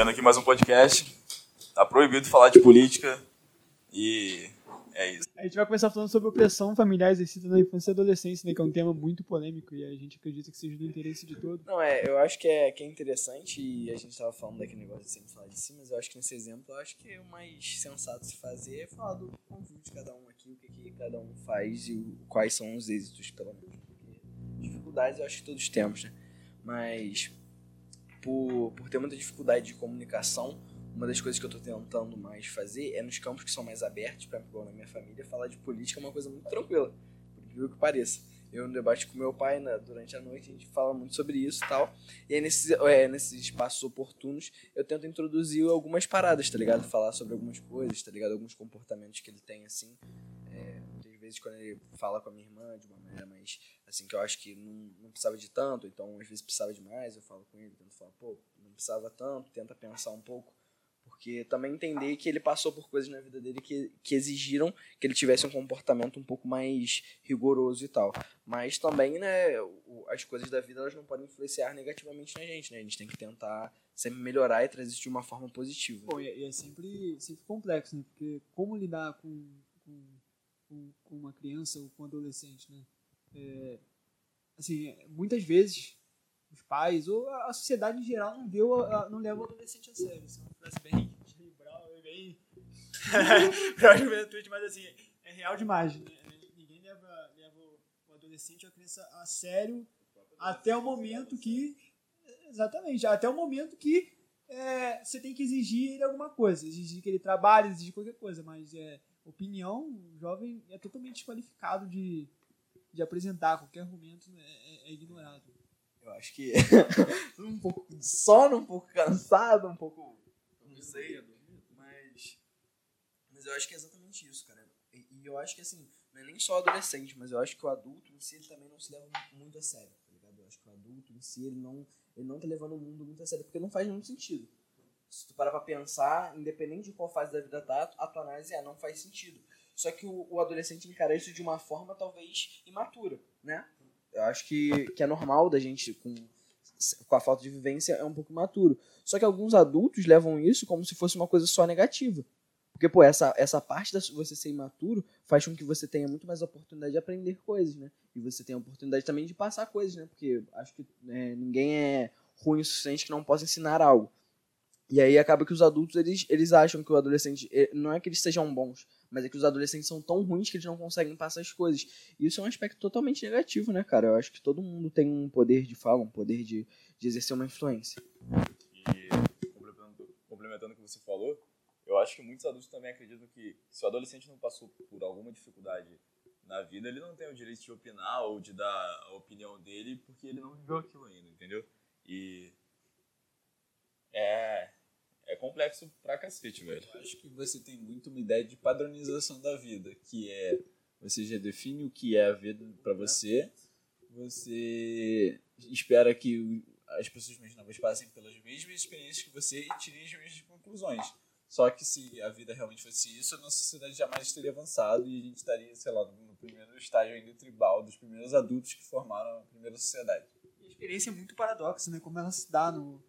Iniciando aqui mais um podcast. Tá proibido falar de política e é isso. A gente vai começar falando sobre opressão familiar exercida na infância e adolescência, né, que é um tema muito polêmico e a gente acredita que seja do interesse de todos. Não, é, eu acho que é, que é interessante e a gente tava falando daquele negócio de sempre falar de si, mas eu acho que nesse exemplo, eu acho que o mais sensato se fazer é falar do convívio de cada um aqui, o que, que cada um faz e o, quais são os êxitos, pelo menos. Porque dificuldades eu acho que todos temos, né? Mas por, por ter muita dificuldade de comunicação, uma das coisas que eu tô tentando mais fazer é nos campos que são mais abertos, por exemplo, na minha família, falar de política é uma coisa muito tranquila, por incrível que pareça. Eu no debate com meu pai né, durante a noite, a gente fala muito sobre isso e tal. E aí nesses, é, nesses espaços oportunos, eu tento introduzir algumas paradas, tá ligado? Falar sobre algumas coisas, tá ligado? Alguns comportamentos que ele tem, assim. É, muitas vezes quando ele fala com a minha irmã de uma maneira mais, assim, que eu acho que não, não precisava de tanto, então às vezes precisava de mais, eu falo com ele, tento falar, pô, não precisava tanto, tenta pensar um pouco porque também entender que ele passou por coisas na vida dele que, que exigiram que ele tivesse um comportamento um pouco mais rigoroso e tal. Mas também, né, as coisas da vida elas não podem influenciar negativamente na gente, né? A gente tem que tentar sempre melhorar e trazer isso de uma forma positiva. Bom, e é sempre, sempre complexo, né? Porque como lidar com, com, com uma criança ou com um adolescente, né? É, assim, muitas vezes os pais ou a sociedade em geral não, deu, não leva o adolescente a sério. É uma frase bem liberal, bem pra juventude, mas assim, é real demais. Né? Ninguém leva, leva o adolescente ou a criança a sério até o momento que. Exatamente, até o momento que é, você tem que exigir ele alguma coisa. Exigir que ele trabalhe, exigir qualquer coisa, mas é, opinião, o jovem é totalmente desqualificado de, de apresentar qualquer argumento, é, é, é ignorado. Eu acho que um pouco de sono, um pouco cansado, um pouco. Não sei, mas. Mas eu acho que é exatamente isso, cara. E, e, eu acho que assim, não é nem só adolescente, mas eu acho que o adulto em si ele também não se leva muito a sério, tá ligado? Eu acho que o adulto em si ele não, ele não tá levando o mundo muito a sério, porque não faz muito sentido. Se tu parar pra pensar, independente de qual fase da vida tá, a tua análise é, não faz sentido. Só que o, o adolescente encara isso de uma forma talvez imatura, né? Eu acho que, que é normal da gente, com, com a falta de vivência, é um pouco maturo. Só que alguns adultos levam isso como se fosse uma coisa só negativa. Porque, pô, essa, essa parte de você ser imaturo faz com que você tenha muito mais oportunidade de aprender coisas, né? E você tem a oportunidade também de passar coisas, né? Porque acho que né, ninguém é ruim o suficiente que não possa ensinar algo. E aí acaba que os adultos, eles, eles acham que o adolescente, eh, não é que eles sejam bons, mas é que os adolescentes são tão ruins que eles não conseguem passar as coisas. E isso é um aspecto totalmente negativo, né, cara? Eu acho que todo mundo tem um poder de fala, um poder de, de exercer uma influência. E complementando, complementando o que você falou, eu acho que muitos adultos também acreditam que se o adolescente não passou por alguma dificuldade na vida, ele não tem o direito de opinar ou de dar a opinião dele porque ele não viveu aquilo ainda, entendeu? E é, é complexo pra cacete, velho. Eu acho que você tem muito uma ideia de padronização da vida, que é você já define o que é a vida para você, você espera que as pessoas mais novas passem pelas mesmas experiências que você e tirem as mesmas conclusões. Só que se a vida realmente fosse isso, a nossa sociedade jamais teria avançado e a gente estaria, sei lá, no primeiro estágio ainda tribal dos primeiros adultos que formaram a primeira sociedade. E a experiência é muito paradoxa, né? Como ela se dá no,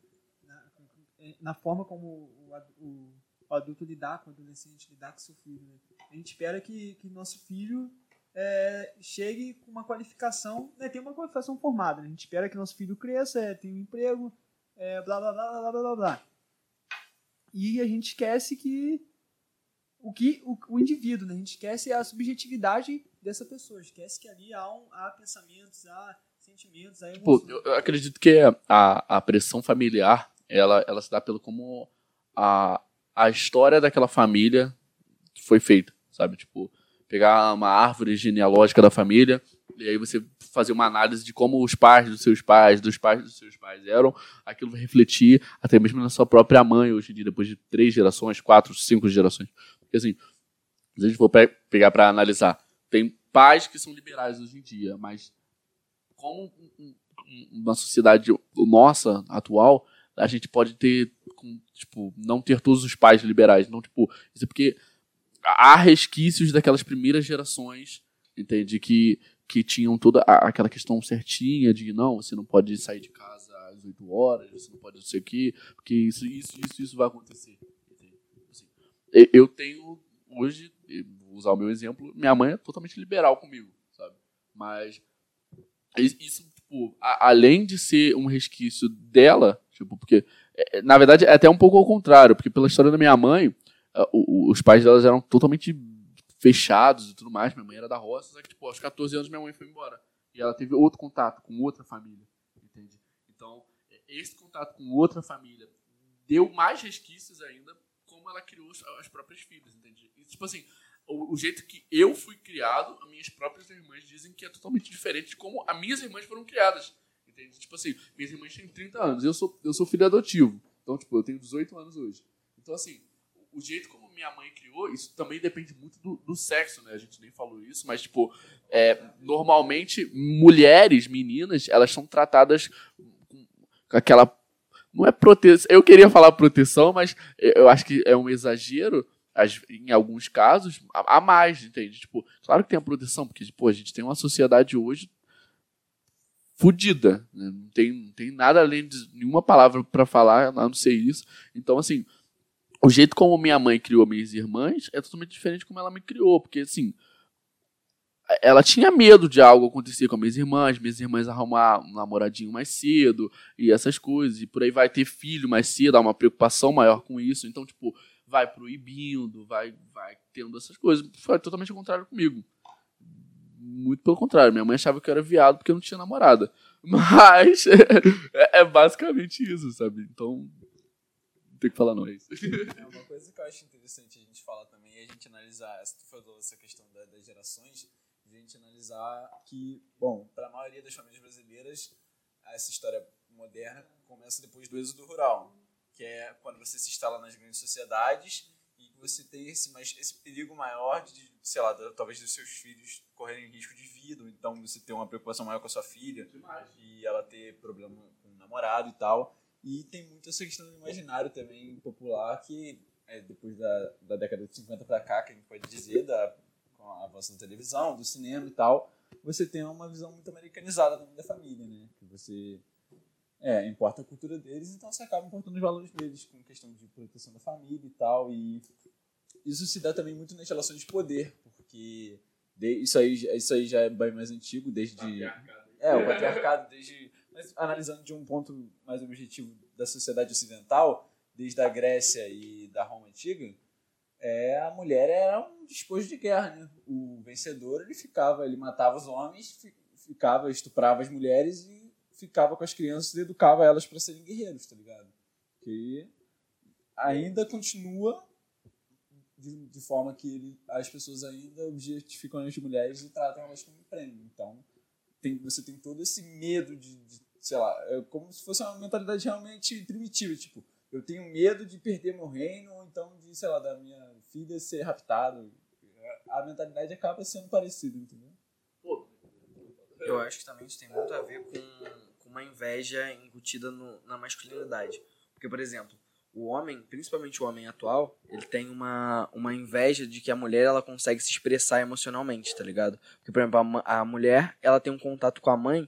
na forma como o, o, o, adulto lidar com o adolescente, lidar com seu filho. Né? A gente espera que, que nosso filho é, chegue com uma qualificação, né, tenha uma qualificação formada. Né? A gente espera que nosso filho cresça, é, tenha um emprego, é, blá, blá, blá, blá, blá, blá, blá. E a gente esquece que o que o, o indivíduo, né? a gente esquece a subjetividade dessa pessoa, esquece que ali há, um, há pensamentos, há sentimentos, há emoções. Tipo, eu acredito que a, a pressão familiar ela, ela se dá pelo como a, a história daquela família foi feita, sabe? Tipo, pegar uma árvore genealógica da família e aí você fazer uma análise de como os pais dos seus pais, dos pais dos seus pais eram, aquilo vai refletir até mesmo na sua própria mãe hoje em dia, depois de três gerações, quatro, cinco gerações. Porque assim, se a gente for pe pegar para analisar, tem pais que são liberais hoje em dia, mas como uma sociedade nossa atual, a gente pode ter, tipo, não ter todos os pais liberais. Não, tipo, isso é porque há resquícios daquelas primeiras gerações, entende? Que, que tinham toda aquela questão certinha de não, você não pode sair de casa às 18 horas, você não pode não sei o quê, porque isso, isso, isso, isso vai acontecer. Assim, eu tenho, hoje, vou usar o meu exemplo, minha mãe é totalmente liberal comigo, sabe? Mas is- isso, tipo, a- além de ser um resquício dela, tipo, porque, é, é, na verdade, é até um pouco ao contrário, porque pela história da minha mãe, os pais delas eram totalmente fechados e tudo mais. Minha mãe era da roça, só que, tipo, aos 14 anos minha mãe foi embora. E ela teve outro contato com outra família, entende? Então, é, esse contato com outra família deu mais resquícios ainda como ela criou as próprias filhas, entende? E, tipo assim, o, o jeito que eu fui criado, as minhas próprias irmãs dizem que é totalmente diferente de como as minhas irmãs foram criadas, entende? Tipo assim, minhas irmãs têm 30 anos, eu sou, eu sou filho adotivo, então, tipo, eu tenho 18 anos hoje. Então, assim, o jeito como minha mãe criou, isso também depende muito do, do sexo, né? A gente nem falou isso, mas, tipo, é, normalmente, mulheres, meninas, elas são tratadas com aquela. Não é proteção. Eu queria falar proteção, mas eu acho que é um exagero, às- em alguns casos, a, a mais, entende? Tipo, claro que tem a proteção, porque, pô, a gente tem uma sociedade hoje fodida. Né? Não, tem, não tem nada além de nenhuma palavra para falar, a não ser isso. Então, assim, o jeito como minha mãe criou minhas irmãs é totalmente diferente como ela me criou, porque assim, ela tinha medo de algo acontecer com as minhas irmãs, minhas irmãs arrumar um namoradinho mais cedo e essas coisas, e por aí vai ter filho mais cedo, há uma preocupação maior com isso, então tipo, vai proibindo, vai vai tendo essas coisas. Foi totalmente ao contrário comigo. Muito pelo contrário, minha mãe achava que eu era viado porque eu não tinha namorada. Mas é, é basicamente isso, sabe? Então, não tem que falar não, é isso. É uma coisa que eu acho interessante a gente falar também é a gente analisar, se tu falou essa questão da- das gerações, a gente analisar que, bom, para a maioria das famílias brasileiras, essa história moderna começa depois do êxodo rural, que é quando você se instala nas grandes sociedades você tem esse, mais, esse perigo maior de, sei lá, talvez dos seus filhos correrem risco de vida, ou então você ter uma preocupação maior com a sua filha e ela ter problema com o namorado e tal. E tem muito essa questão do imaginário também popular que é, depois da, da década de 50 para cá, que a gente pode dizer, da, com a avanço da televisão, do cinema e tal, você tem uma visão muito americanizada também da família, né? Que você é, importa a cultura deles, então você acaba importando os valores deles, com questão de proteção da família e tal. E isso se dá também muito nas relações de poder, porque de- isso, aí, isso aí já é bem mais antigo, desde. É, o patriarcado, desde. Mas analisando de um ponto mais objetivo da sociedade ocidental, desde a Grécia e da Roma antiga, é, a mulher era um despojo de guerra, né? O vencedor, ele ficava, ele matava os homens, fi- ficava, estuprava as mulheres e ficava com as crianças e educava elas para serem guerreiros, tá ligado? Que ainda continua de, de forma que ele, as pessoas ainda objetificam as mulheres e tratam elas como prêmio. Então, tem, você tem todo esse medo de, de, sei lá, é como se fosse uma mentalidade realmente primitiva, tipo, eu tenho medo de perder meu reino ou então de, sei lá, da minha filha ser raptada. A mentalidade acaba sendo parecida, entendeu? Eu acho que também isso tem muito a ver com, com uma inveja incutida no- na masculinidade. Porque, por exemplo, o homem, principalmente o homem atual, ele tem uma, uma inveja de que a mulher ela consegue se expressar emocionalmente, tá ligado? Porque, por exemplo, a, a mulher ela tem um contato com a mãe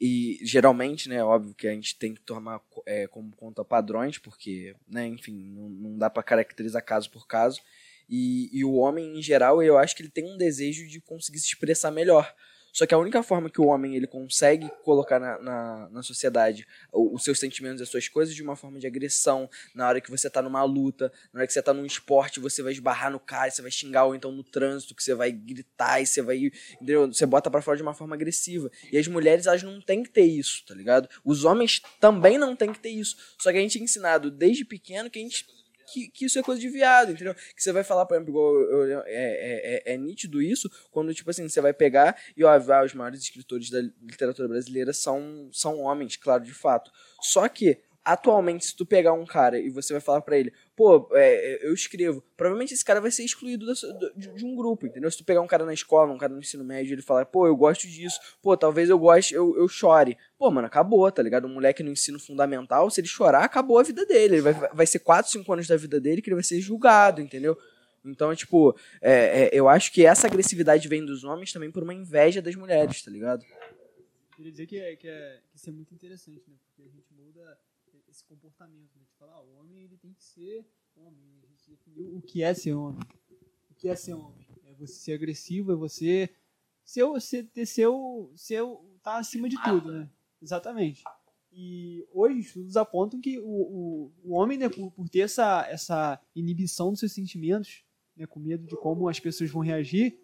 e geralmente, né, óbvio que a gente tem que tomar é, como conta padrões, porque, né, enfim, não, não dá pra caracterizar caso por caso. E, e o homem, em geral, eu acho que ele tem um desejo de conseguir se expressar melhor. Só que a única forma que o homem ele consegue colocar na, na, na sociedade os seus sentimentos e as suas coisas de uma forma de agressão, na hora que você tá numa luta, na hora que você tá num esporte, você vai esbarrar no cara, você vai xingar, ou então no trânsito, que você vai gritar e você vai. Entendeu? Você bota pra fora de uma forma agressiva. E as mulheres, elas não têm que ter isso, tá ligado? Os homens também não têm que ter isso. Só que a gente é ensinado desde pequeno que a gente que, que isso é coisa de viado, entendeu? Que você vai falar, por exemplo, igual eu- é, é, é, é nítido isso, quando, tipo assim, você vai pegar e, ó, os maiores escritores da literatura brasileira são, são homens, claro, de fato. Só que, atualmente, se tu pegar um cara e você vai falar pra ele, pô, é, eu escrevo, provavelmente esse cara vai ser excluído de, de um grupo, entendeu? Se tu pegar um cara na escola, um cara no ensino médio, ele falar, pô, eu gosto disso, pô, talvez eu goste, eu, eu chore. Pô, mano, acabou, tá ligado? Um moleque no ensino fundamental, se ele chorar, acabou a vida dele. Ele vai, vai ser 4, 5 anos da vida dele que ele vai ser julgado, entendeu? Então, tipo, é, é, eu acho que essa agressividade vem dos homens também por uma inveja das mulheres, tá ligado? queria dizer que, é, que, é, que isso é muito interessante, né? Porque a gente muda esse comportamento, né? De falar, ah, o homem ele tem que ser homem. A gente definiu o que é ser homem. O que é ser homem? É você ser agressivo, é você ser, ser, ter seu, seu, tá acima de tudo, né? Exatamente. E hoje estudos apontam que o, o, o homem, né, por, por ter essa, essa inibição dos seus sentimentos, né, com medo de como as pessoas vão reagir,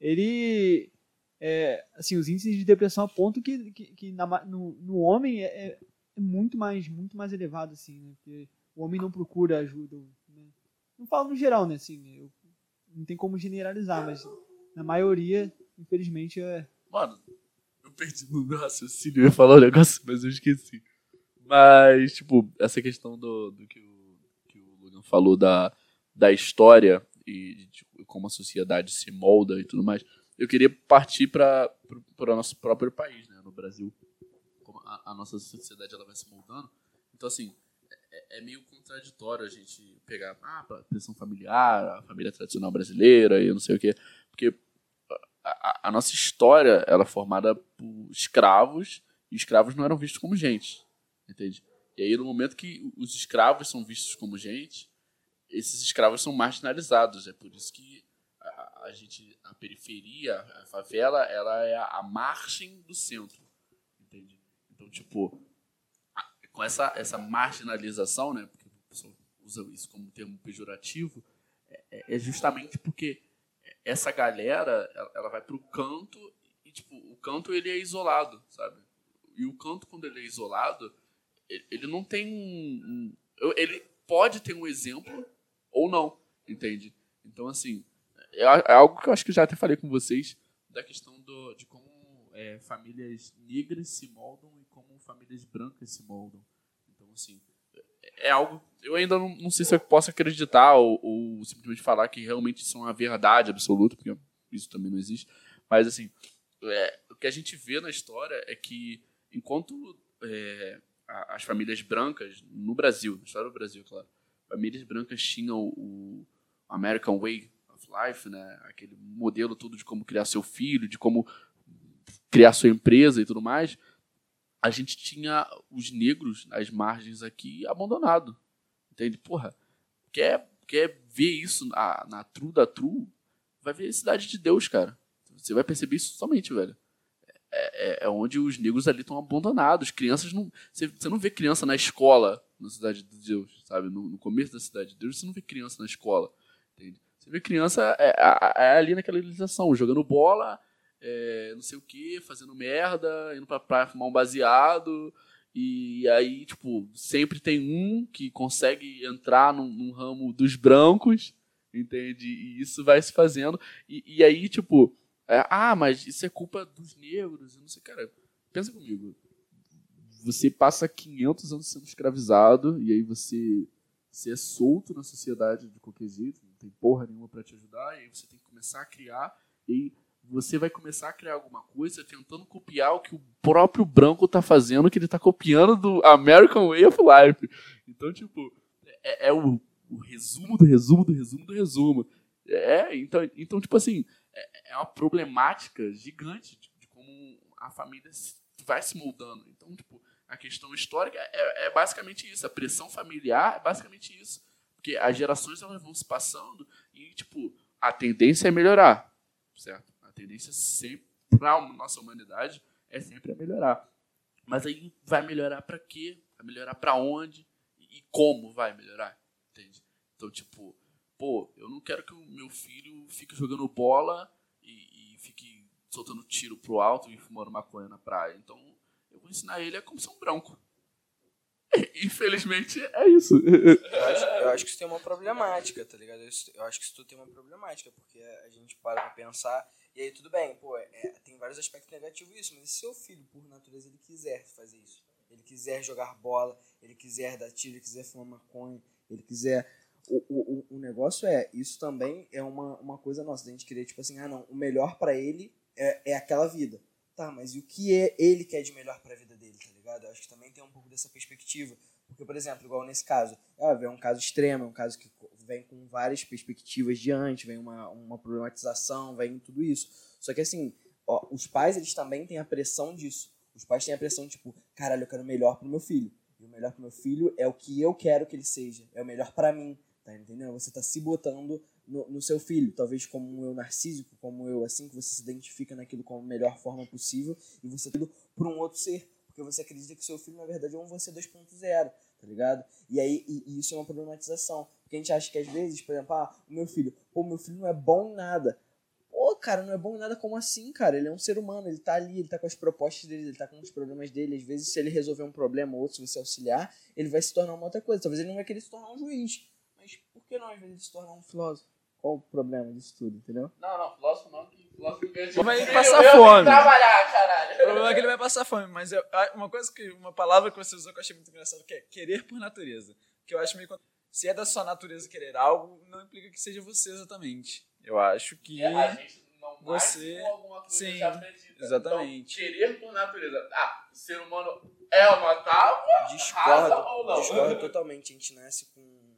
ele é, assim os índices de depressão apontam que, que, que na, no, no homem é, é, muito mais muito mais elevado assim né? Porque o homem não procura ajuda né? não falo no geral né? Assim eu, não tem como generalizar mas na maioria infelizmente é. Mano eu perdi no meu raciocínio eu ia falar um negócio mas eu esqueci. Mas tipo essa questão do, do que o que o Logan falou da da história e de como a sociedade se molda e tudo mais eu queria partir para o nosso próprio país, né, no Brasil. A, a, nossa sociedade ela vai se moldando. Então, assim, é, é meio contraditório a gente pegar ah, a pressão familiar, a família tradicional brasileira e não sei o quê. Porque a, a, a nossa história ela é formada por escravos e escravos não eram vistos como gente, entende? E aí, no momento que os escravos são vistos como gente, esses escravos são marginalizados. É por isso que a, a gente a periferia, a favela, ela é a margem do centro, tipo, a, com essa, essa marginalização, né, porque o pessoal usa isso como termo pejorativo, é, é, é justamente porque essa galera, ela, ela vai pro canto e, tipo, o canto ele é isolado, sabe? E o canto, quando ele é isolado, ele não tem um, ele pode ter um exemplo ou não, entende? Então, assim, é, é algo que eu acho que já até falei com vocês, da questão do, de como é, famílias negras se moldam e famílias brancas se moldam. Então, assim, é, é algo. Eu ainda não, não sei se eu posso acreditar ou, ou, simplesmente falar que realmente isso é uma verdade absoluta, porque isso também não existe. Mas, assim, é, o que a gente vê na história é que enquanto é, as famílias brancas, no Brasil, na história do Brasil, claro, famílias brancas tinham o American Way, Life, né? Aquele modelo todo de como criar seu filho, de como criar sua empresa e tudo mais. A gente tinha os negros nas margens aqui abandonado. Entende? Porra, quer, quer ver isso na, na True da True? Vai ver a Cidade de Deus, cara. Você vai perceber isso somente, velho. É, é, é onde os negros ali estão abandonados. Crianças não. Você, você não vê criança na escola na Cidade de Deus, sabe? No, no começo da Cidade de Deus, você não vê criança na escola. Entende? Você vê criança é, é, é ali naquela realização, jogando bola, é, não sei o que, fazendo merda, indo pra praia fumar um baseado. E aí, tipo, sempre tem um que consegue entrar num, num ramo dos brancos, entende? E isso vai se fazendo. E, e aí, tipo, é, ah, mas isso é culpa dos negros, eu não sei, cara. Pensa comigo. Você passa 500 anos sendo escravizado e aí você, você é solto na sociedade de qualquer jeito tem porra nenhuma para te ajudar, e aí você tem que começar a criar, e você vai começar a criar alguma coisa tentando copiar o que o próprio branco tá fazendo, que ele tá copiando do American Way of Life. Então, tipo, é, é o, o, resumo do resumo do resumo do resumo. É, então, então tipo assim, é, é uma problemática gigante de, de, como a família vai se moldando. Então, tipo, a questão histórica é, é basicamente isso. A pressão familiar é basicamente isso. Porque as gerações elas vão se passando e, tipo, a tendência é melhorar, certo? A tendência sempre, para a nossa humanidade, é sempre a melhorar. Mas aí vai melhorar para quê? Vai melhorar para onde? E como vai melhorar? Entende? Então, tipo, pô, eu não quero que o meu filho fique jogando bola e, e fique soltando tiro pro alto e fumando maconha na praia. Então, eu vou ensinar ele a como ser um branco. Infelizmente, é isso. Eu acho, eu acho, que isso tem uma problemática, tá ligado? Eu acho que isso tudo tem uma problemática, porque a gente para pra pensar, e aí tudo bem, pô, é, tem vários aspectos negativos isso, mas se seu filho, por natureza, ele quiser fazer isso, ele quiser jogar bola, ele quiser dar tiro, ele quiser fumar maconha, ele quiser... O, o, o negócio é, isso também é uma, uma coisa nossa, a gente querer, tipo assim, ah não, o melhor para ele é, é aquela vida. Tá, mas e o que é ele quer de melhor para a vida dele, tá ligado? Eu acho que também tem um pouco dessa perspectiva. Porque, por exemplo, igual nesse caso, é, é um caso extremo, é um caso que vem com várias perspectivas diante, vem uma, uma problematização, vem tudo isso. Só que, assim, ó, os pais, eles também têm a pressão disso. Os pais têm a pressão, tipo, caralho, eu quero o melhor pro meu filho. E o melhor pro meu filho é o que eu quero que ele seja. É o melhor para mim. Tá entendendo? Você tá se botando no, no, seu filho. Talvez como um eu narcísico, como eu assim, que você se identifica naquilo como a melhor forma possível. E você aquilo por um outro ser. Porque você acredita que seu filho, na verdade, é um você 2.0 tá ligado? E aí e, e isso é uma problematização. Porque a gente acha que às vezes, por exemplo, ah, o meu filho, pô, meu filho não é bom em nada. Pô, cara, não é bom em nada como assim, cara? Ele é um ser humano, ele tá ali, ele tá com as propostas dele, ele tá com os problemas dele. Às vezes, se ele resolver um problema ou outro, se você auxiliar, ele vai se tornar uma outra coisa. Talvez ele não vai querer se tornar um juiz. Mas por que não, às vezes, se tornar um filósofo? Qual o problema disso tudo, entendeu? Não, não, filósofo não, que filósofo ganha Vai Eu- passar eu fome. que trabalhar, caralho. O problema é que ele vai passar fome, mas eu- ah, uma coisa que. Uma palavra que você usou que eu achei muito engraçado, que é querer por natureza. Que eu acho meio. Se é da sua natureza querer algo, não implica que seja você exatamente. Eu acho que. A gente não Você- com alguma coisa Sim, já acredita. exatamente. Então, querer por natureza. Ah, o ser humano é uma tábua, Discordo, ou não? discordo totalmente. A gente nasce com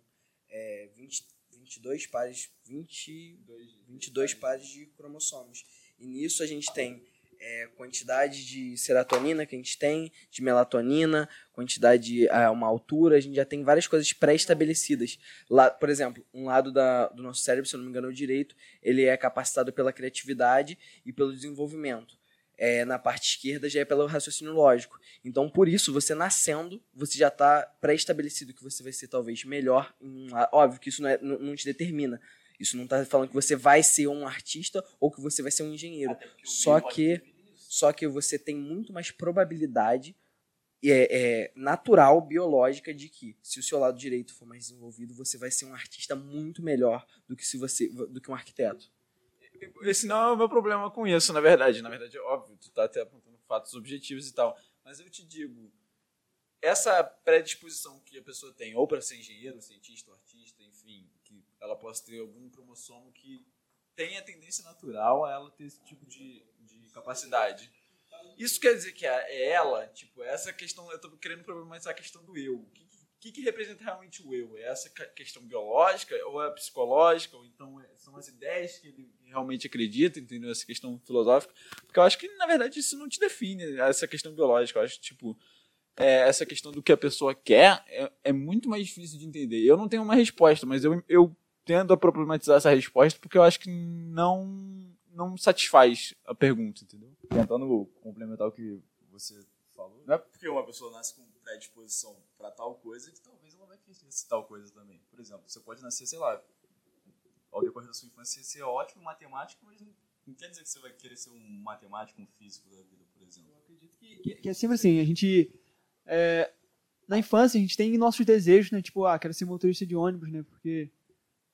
é, 20, 22 pares, 20, 22 pares de cromossomos. E nisso a gente tem é, quantidade de serotonina que a gente tem, de melatonina, quantidade de ah, uma altura, a gente já tem várias coisas pré-estabelecidas. Lá, por exemplo, um lado da, do nosso cérebro, se eu não me engano, é o direito, ele é capacitado pela criatividade e pelo desenvolvimento. É, na parte esquerda já é pelo raciocínio lógico. Então, por isso, você nascendo, você já está pré-estabelecido que você vai ser talvez melhor. Em um Óbvio que isso não, é- não- não te determina. Isso não está falando que você vai ser um artista ou que você vai ser um engenheiro. O Só que-. Só que você tem muito mais probabilidade é, é, natural, biológica, de que se o seu lado direito for mais desenvolvido, você vai ser um artista muito melhor do que se você do que um arquiteto. Esse não é o meu problema com isso, na verdade. Na verdade, é óbvio, tu tá até apontando fatos objetivos e tal. Mas eu te digo, essa predisposição que a pessoa tem, ou para ser engenheiro, cientista, artista, enfim, que ela possa ter algum cromossomo que tenha tendência natural a ela ter esse tipo de, de capacidade. Isso quer dizer que é ela, tipo, essa questão, eu tô querendo problematizar a questão do eu. O que, que, que representa realmente o eu? É essa questão biológica, ou é psicológica, ou então é- são as ideias que ele realmente acredita, entendeu? Essa questão filosófica. Porque eu acho que, na verdade, isso não te define, essa questão biológica. Eu acho tipo, é, essa questão do que a pessoa quer é, é muito mais difícil de entender. Eu não tenho uma resposta, mas eu, eu tendo a problematizar essa resposta porque eu acho que não, não satisfaz a pergunta, entendeu? Tentando complementar o que você falou, não é porque uma pessoa nasce com predisposição para tal coisa que talvez ela vai querer ser tal coisa também. Por exemplo, você pode nascer, sei lá, ao decorrer da sua infância ser ótimo em matemática, mas não, não quer dizer que você vai querer ser um matemático, um físico da vida, por exemplo. Eu acredito que, que- que é sempre assim, a gente. é, na infância, a gente tem nossos desejos, né? Tipo, ah, quero ser motorista de ônibus, né? Porque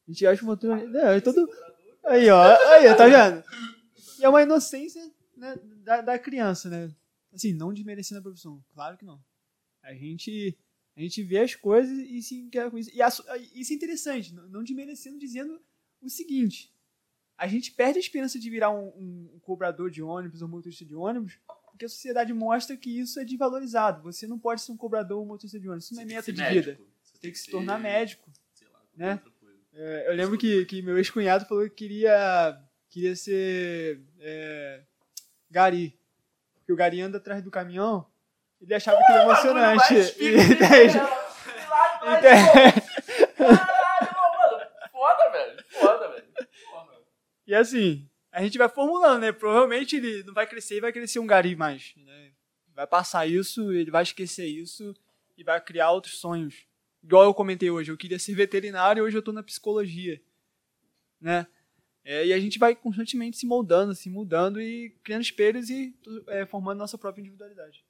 a gente acha o motorista. É, é todo. Aí, ó, aí, tá vendo? E é uma inocência né, da, da criança, né? Assim, não desmerecendo a profissão, claro que não. A gente, a gente vê as coisas e se quer com isso. E isso é interessante, não desmerecendo, dizendo o seguinte: a gente perde a esperança de virar um, um- um cobrador de ônibus ou motorista de ônibus porque a sociedade mostra que isso é desvalorizado. Você não pode ser um cobrador ou motorista de ônibus. Isso não é meta de vida. Você tem que se tornar médico. né? É, eu lembro que, que meu ex-cunhado falou que queria, queria ser é, gari. Porque o gari anda atrás do caminhão. Ele achava que era emocionante. E-? Caralho, mano. Foda, velho. Foda, velho. E assim, a gente vai formulando, né? Provavelmente ele não vai crescer e vai crescer um gari mais. Né? Vai passar isso, ele vai esquecer isso e vai criar outros sonhos. Igual eu comentei hoje, eu queria ser veterinário hoje eu tô na psicologia. Né? É, e a gente vai constantemente se moldando, se mudando e criando espelhos e é, formando nossa própria individualidade.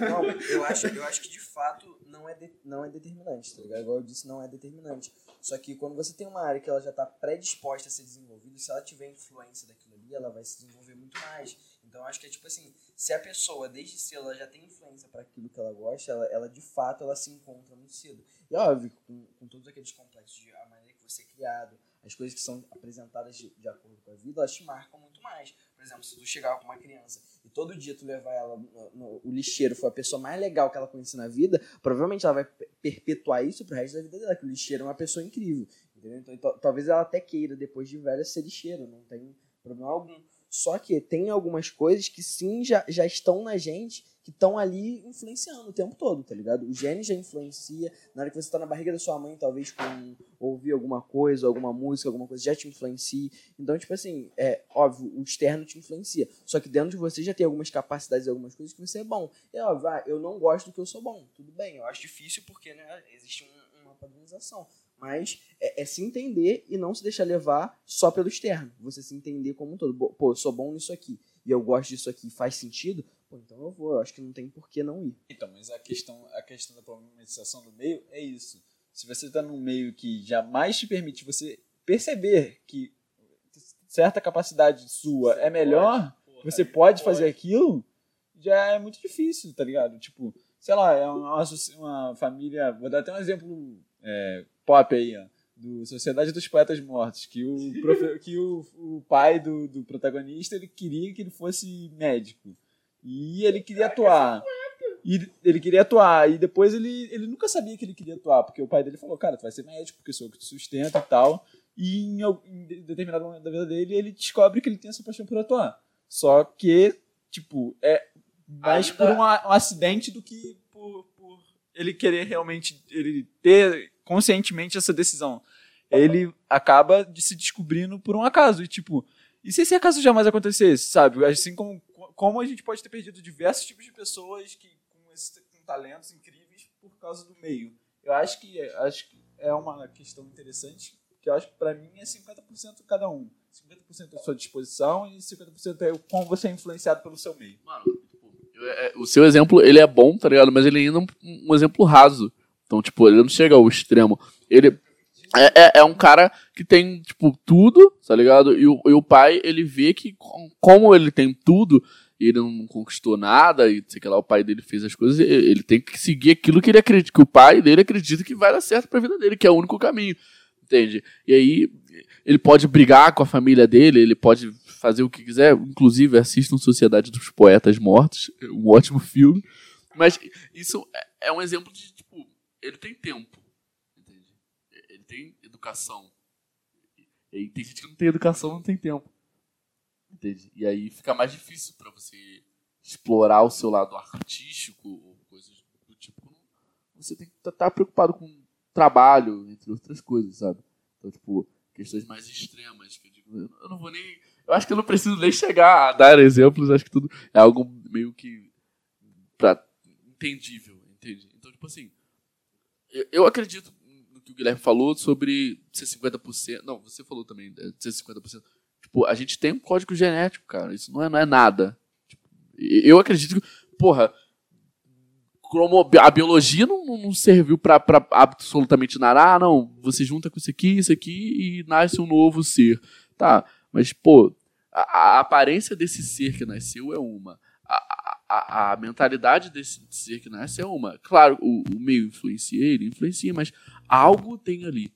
Não, eu acho, eu acho que de fato não é, de- não é determinante, tá ligado? Igual eu disse, não é determinante. Só que quando você tem uma área que ela já está predisposta a ser desenvolvida, se ela tiver influência daquilo ali, ela vai se desenvolver muito mais. Então acho que é tipo assim, se a pessoa desde cedo ela já tem influência para aquilo que ela gosta, ela, ela de fato ela se encontra muito cedo. E óbvio, com, com todos aqueles complexos de a maneira que você é criado, as coisas que são apresentadas de, de acordo com a vida, elas te marcam muito mais. Por exemplo, se tu chegar com uma criança todo dia tu levar ela no, no- lixeiro foi a pessoa mais legal que ela conhece na vida, provavelmente ela vai pe- perpetuar isso pro resto da vida dela, que o lixeiro é uma pessoa incrível. Entendeu? Então, tal- talvez ela até queira, depois de velha, ser lixeiro, não tem problema algum. Só que tem algumas coisas que sim já, já estão na gente, que estão ali influenciando o tempo todo, tá ligado? O gene já influencia. Na hora que você tá na barriga da sua mãe, talvez com ouvir alguma coisa, alguma música, alguma coisa, já te influencia. Então, tipo assim, é óbvio, o externo te influencia. Só que dentro de você já tem algumas capacidades, algumas coisas que você é bom. É óbvio, ah, eu não gosto do que eu sou bom. Tudo bem, eu acho difícil porque, né, existe um, uma padronização. Mas é, é, se entender e não se deixar levar só pelo externo. Você se entender como um todo. Pô, eu sou bom nisso aqui e eu gosto disso aqui faz sentido, pô, então eu vou. Eu acho que não tem por que não ir. Então, mas a questão, a questão da problematização do meio é isso. Se você está num meio que jamais te permite você perceber que certa capacidade sua é melhor, você pode fazer aquilo, já é muito difícil, tá ligado? Tipo, sei lá, é uma, uma família. Vou dar até um exemplo é, pop aí, ó. Do Sociedade dos Poetas Mortos, que o, profe- que o, o pai do, do protagonista ele queria que ele fosse médico. E ele queria atuar. E ele queria atuar. E depois ele, ele nunca sabia que ele queria atuar, porque o pai dele falou, cara, tu vai ser médico, porque sou eu que te sustento e tal. E em, em de- determinado momento da vida dele, ele descobre que ele tem essa paixão por atuar. Só que, tipo, é mais Ainda- por um, um acidente do que por, por ele querer realmente ele ter conscientemente essa decisão. Ele acaba de se descobrindo por um acaso. E, tipo, e se esse acaso jamais acontecesse, sabe? Assim como, como a gente pode ter perdido diversos tipos de pessoas que, com, esse, com talentos incríveis por causa do meio. Eu acho que, acho que é uma questão interessante, que eu acho que pra mim é 50% cada um. 50% à sua disposição e 50% é como você é influenciado pelo seu meio. Mano, tipo, é- o seu exemplo, ele é bom, tá ligado? Mas ele ainda é um, um exemplo raso. Então, tipo, ele não chega ao extremo. Ele é, é, é um cara que tem, tipo, tudo, tá ligado? E o, e o pai, ele vê que com- como ele tem tudo, ele não conquistou nada, e sei lá, o pai dele fez as coisas, ele tem que seguir aquilo que ele acredita, que o pai dele acredita que vai dar certo pra vida dele, que é o único caminho. Entende? E aí, ele pode brigar com a família dele, ele pode fazer o que quiser, inclusive assistam Sociedade dos Poetas Mortos, um ótimo filme. Mas isso é- é um exemplo de, ele tem tempo, entende? Ele tem educação. E tem gente que não tem educação, não tem tempo. Entende? E aí fica mais difícil pra você explorar o seu lado artístico ou coisas do tipo. Você tem que estar preocupado com trabalho, entre outras coisas, sabe? Então, tipo, questões mais extremas que eu digo, eu não vou nem. Eu acho que eu não preciso nem chegar a dar exemplos, acho que tudo é algo meio que pra, entendível, entende? Então, tipo assim, eu, acredito no que o Guilherme falou sobre ser 50%. Não, você falou também de ser 50%. Tipo, a gente tem um código genético, cara. Isso não é, não é nada. Tipo, eu acredito que, porra, a biologia não, não- serviu pra absolutamente nada. Ah, não, você junta com isso aqui, isso aqui e nasce um novo ser. Tá, mas, pô, a, a aparência desse ser que nasceu é uma. A, a, mentalidade desse ser que nasce é uma. Claro, o, o meio influencia ele, influencia, mas algo tem ali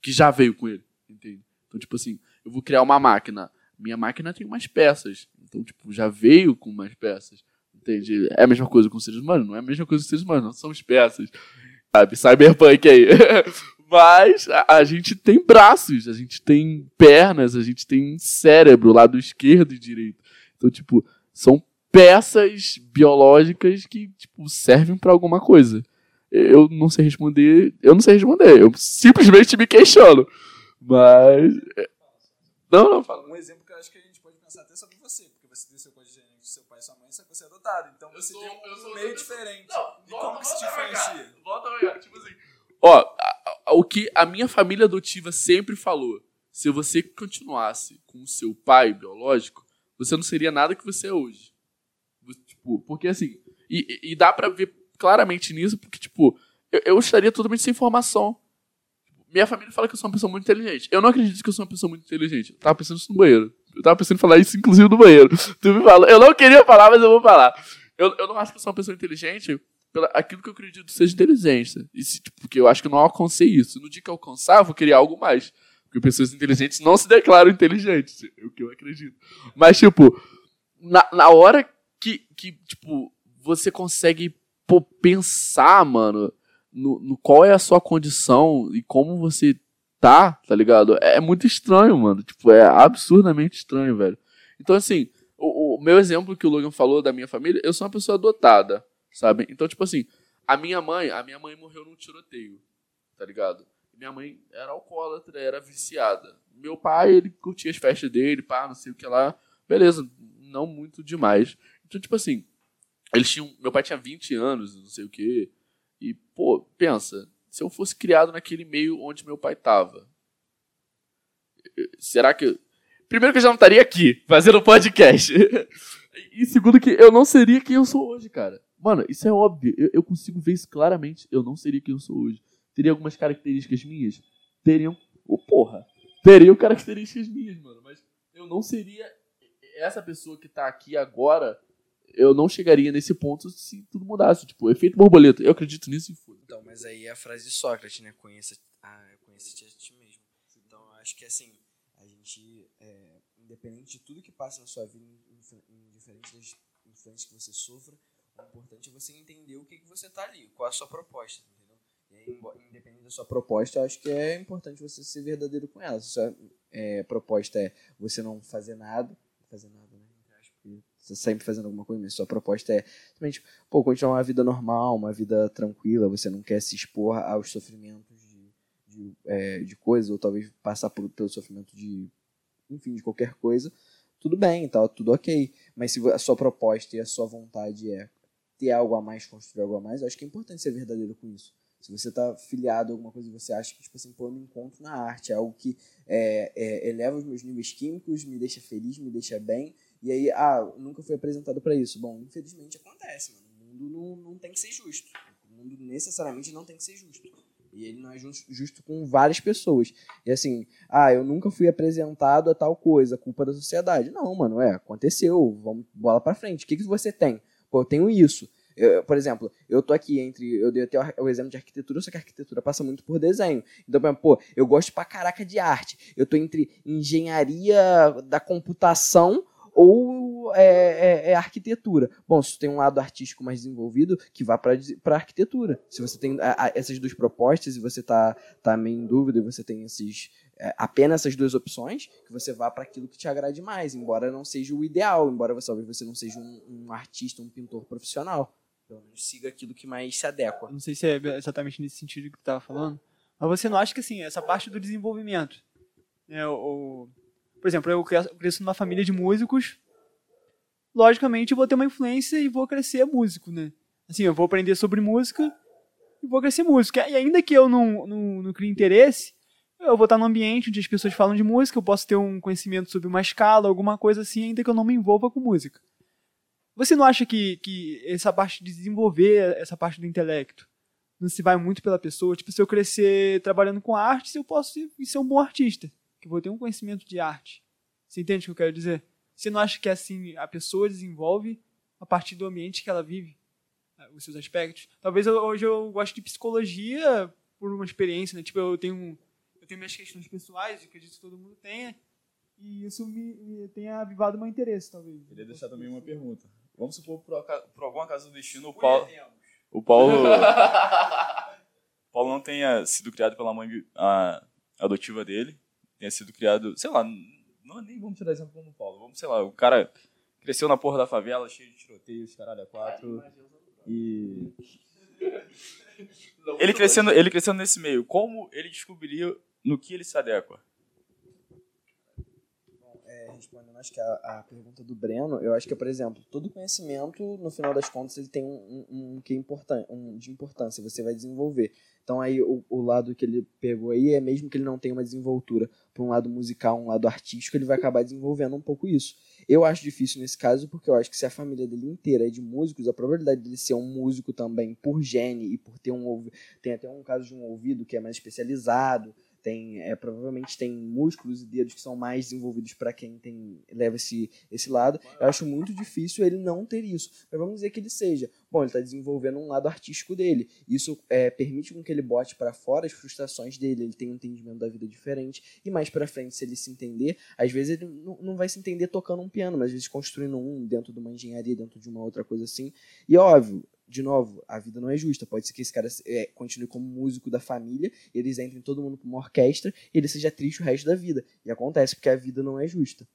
que já veio com ele, entende? Então, tipo assim, eu vou criar uma máquina. Minha máquina tem umas peças. Então, tipo, já veio com umas peças. Entende? É a mesma coisa com seres humanos? Não é a mesma coisa com seres humanos, não. As peças. Sabe? Cyberpunk aí. Mas a gente tem braços, a gente tem pernas, a gente tem cérebro, lado esquerdo e direito. Então, tipo, são peças biológicas que, tipo, servem pra alguma coisa. Eu não sei responder. Eu não sei responder. Eu simplesmente me questiono. Mas. Não, não, fala. Um exemplo que eu acho que a gente pode pensar até sobre você, porque você tem seu código genético de seu pai e sua mãe, só que você é adotado. Então você sou- tem um eu sou meio diferente. Não, e como que cá. influencia? Volta pra cá. Tipo assim. Ó, a- a- o que a minha família adotiva sempre falou: se você continuasse com o seu pai biológico, você não seria nada que você é hoje. Tipo, porque assim. E, e- dá pra ver claramente nisso, porque, tipo, eu, eu estaria totalmente sem informação. Minha família fala que eu sou uma pessoa muito inteligente. Eu não acredito que eu sou uma pessoa muito inteligente. Eu tava pensando isso no banheiro. Eu tava pensando em falar isso, inclusive, no banheiro. Tu me fala. Eu não queria falar, mas eu vou falar. Eu, eu não acho que eu sou uma pessoa inteligente pelo aquilo que eu acredito seja inteligência. Se, tipo, porque eu acho que eu não alcancei isso. No dia que eu alcançar, eu vou querer algo mais. Porque pessoas inteligentes não se declaram inteligentes. É o que eu acredito. Mas, tipo, na, na hora que, que, tipo, você consegue pô, pensar, mano, no, no qual é a sua condição e como você tá, tá ligado? É muito estranho, mano. Tipo, é absurdamente estranho, velho. Então, assim, o, o meu exemplo que o Logan falou da minha família, eu sou uma pessoa adotada, sabe? Então, tipo assim, a minha mãe, a minha mãe morreu num tiroteio, tá ligado? Minha mãe era alcoólatra, era viciada. Meu pai, ele curtia as festas dele, pá, não sei o que lá. Beleza, não muito demais. Então, tipo assim, eles tinham. Meu pai tinha 20 anos, não sei o que. E, pô, pensa, se eu fosse criado naquele meio onde meu pai tava. Será que. Primeiro que eu já não estaria aqui, fazendo podcast. e segundo que eu não seria quem eu sou hoje, cara. Mano, isso é óbvio. Eu, eu consigo ver isso claramente. Eu não seria quem eu sou hoje. Teria algumas características minhas? Teriam. Oh, porra. Teriam características minhas, mano. Mas eu não seria essa pessoa que tá aqui agora. Eu não chegaria nesse ponto se tudo mudasse. Tipo, efeito borboleta. Eu acredito nisso e foda. Então, mas aí é a frase de Sócrates, né? Conheça, ah, conheça-te a ti mesmo. Então, acho que assim, a gente, é, independente de tudo que passa na sua vida, indiferente das influências que você sofra, o importante é você entender o que, que você tá ali, qual a sua proposta, entendeu? E aí, independente da sua proposta, acho que é importante você ser verdadeiro com ela. Se a sua é, proposta é você não fazer nada, fazer nada? Você sempre fazendo alguma coisa, mas sua proposta é simplesmente, pô, continuar uma vida normal, uma vida tranquila, você não quer se expor aos sofrimentos de, de, é, de coisas, ou talvez passar por, pelo sofrimento de, enfim, de qualquer coisa, tudo bem, tá tudo ok. Mas se a sua proposta e a sua vontade é ter algo a mais, construir algo a mais, eu acho que é importante ser verdadeiro com isso. Se você está filiado a alguma coisa e você acha que, tipo assim, pô, eu me encontro na arte, é algo que é, é, eleva os meus níveis químicos, me deixa feliz, me deixa bem, e aí, ah, nunca fui apresentado para isso. Bom, infelizmente acontece, mano. O mundo não, não tem que ser justo. O mundo necessariamente não tem que ser justo. E ele não é justo, justo com várias pessoas. E assim, ah, eu nunca fui apresentado a tal coisa, culpa da sociedade. Não, mano, é, aconteceu, vamos bola para frente. O que, que você tem? Pô, eu tenho isso. Eu, por exemplo, eu tô aqui entre. Eu dei até o exemplo de arquitetura, só que a arquitetura passa muito por desenho. Então, pô, eu gosto pra caraca de arte. Eu tô entre engenharia da computação ou é, é, é, arquitetura. Bom, se você tem um lado artístico mais desenvolvido, que vá para arquitetura. Se você tem a, a, essas duas propostas e você está tá meio em dúvida e você tem esses, é, apenas essas duas opções, que você vá para aquilo que te agrade mais, embora não seja o ideal, embora você, talvez você não seja um, um artista, um pintor profissional. Pelo menos siga aquilo que mais se adequa. Não sei se é exatamente nesse sentido que tu estava falando, mas você não acha que assim, essa parte do desenvolvimento, né, o, por exemplo, eu cresço numa família de músicos, logicamente eu vou ter uma influência e vou crescer músico, né? Assim, eu vou aprender sobre música e vou crescer músico. E ainda que eu não, não, não crie interesse, eu vou estar num ambiente onde as pessoas falam de música, eu posso ter um conhecimento sobre uma escala, alguma coisa assim, ainda que eu não me envolva com música. Você não acha que, que essa parte de desenvolver essa parte do intelecto não se vai muito pela pessoa? Tipo, se eu crescer trabalhando com arte, eu posso ser um bom artista, que vou ter um conhecimento de arte. Você entende o que eu quero dizer? Você não acha que assim a pessoa desenvolve a partir do ambiente que ela vive né, os seus aspectos? Talvez eu, hoje eu goste de psicologia por uma experiência, né? Tipo, eu tenho eu tenho minhas questões pessoais, acredito que todo mundo tenha, e isso me, me tenha avivado meu interesse, talvez. Queria deixar também uma pergunta. Vamos supor, por, por algum acaso do destino, o Paulo. O Paulo. Paulo não tenha sido criado pela mãe a, adotiva dele, tenha sido criado, sei lá, não, nem vamos tirar exemplo como o Paulo. Vamos, sei lá, o cara cresceu na porra da favela, cheio de tiroteios, caralho, a quatro. E. Ele crescendo, ele crescendo nesse meio, como ele descobriria no que ele se adequa? É, respondendo acho que a, a, pergunta do Breno, eu acho que, por exemplo, todo conhecimento, no final das contas, ele tem um, um, um que é importante, um de importância, você vai desenvolver. Então aí o, o lado que ele pegou aí é mesmo que ele não tenha uma desenvoltura para um lado musical, um lado artístico, ele vai acabar desenvolvendo um pouco isso. Eu acho difícil nesse caso porque eu acho que se a família dele inteira é de músicos, a probabilidade dele ser um músico também por gene e por ter um tem até um caso de um ouvido que é mais especializado, tem é, provavelmente tem músculos e dedos que são mais desenvolvidos para quem tem leva esse, esse lado. Eu acho muito difícil ele não ter isso. Mas vamos dizer que ele seja. Bom, ele está desenvolvendo um lado artístico dele. Isso é, permite com que ele bote para fora as frustrações dele. Ele tem um entendimento da vida diferente. E mais para frente, se ele se entender, às vezes ele não, não vai se entender tocando um piano, mas às vezes construindo um dentro de uma engenharia, dentro de uma outra coisa assim. E óbvio, de novo, a vida não é justa. Pode ser que esse cara é, continue como músico da família, eles entrem todo mundo para uma orquestra e ele seja triste o resto da vida. E acontece porque a vida não é justa.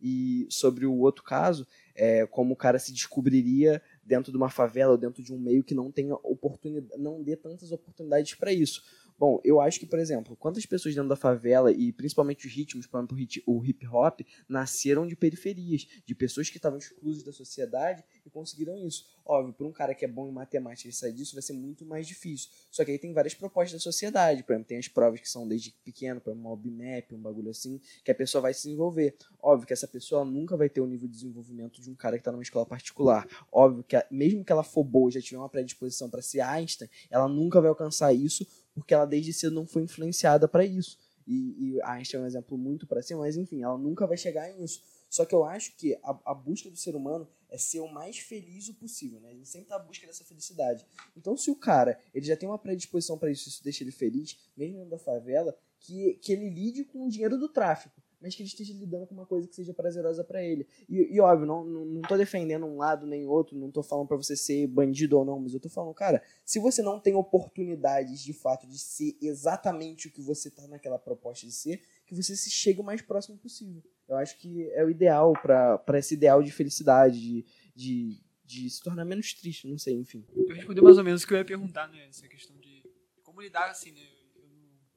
E sobre o outro caso, é como o cara se descobriria dentro de uma favela ou dentro de um meio que não tenha oportunidade, não dê tantas oportunidades para isso. Bom, eu acho que, por exemplo, quantas pessoas dentro da favela, e principalmente os ritmos, por exemplo, o hip hop, nasceram de periferias, de pessoas que estavam exclusas da sociedade e conseguiram isso. Óbvio, para um cara que é bom em matemática e sair disso vai ser muito mais difícil. Só que aí tem várias propostas da sociedade, por exemplo, tem as provas que são desde pequeno, para uma OBMAP, um bagulho assim, que a pessoa vai se desenvolver. Óbvio que essa pessoa nunca vai ter o nível de desenvolvimento de um cara que está numa escola particular. Óbvio que mesmo que ela for boa, já tiver uma predisposição para ser Einstein, ela nunca vai alcançar isso porque ela desde cedo não foi influenciada para isso. E, e a Einstein é um exemplo muito para cima, mas enfim, ela nunca vai chegar nisso. Só que eu acho que a, a, busca do ser humano é ser o mais feliz o possível, né? A gente sempre tá à busca dessa felicidade. Então, se o cara ele já tem uma predisposição para isso, isso deixa ele feliz, mesmo dentro da favela, que, que ele lide com o dinheiro do tráfico mas que ele esteja lidando com uma coisa que seja prazerosa para ele. E, e, óbvio, não, não, não tô defendendo um lado nem outro, não tô falando para você ser bandido ou não, mas eu tô falando, cara, se você não tem oportunidades de fato de ser exatamente o que você tá naquela proposta de ser, que você se chegue o mais próximo possível. Eu acho que é o ideal para esse ideal de felicidade, de, de, de, se tornar menos triste, não sei, enfim. Eu respondi mais ou menos o que eu ia perguntar, né? Essa questão de como lidar assim, né?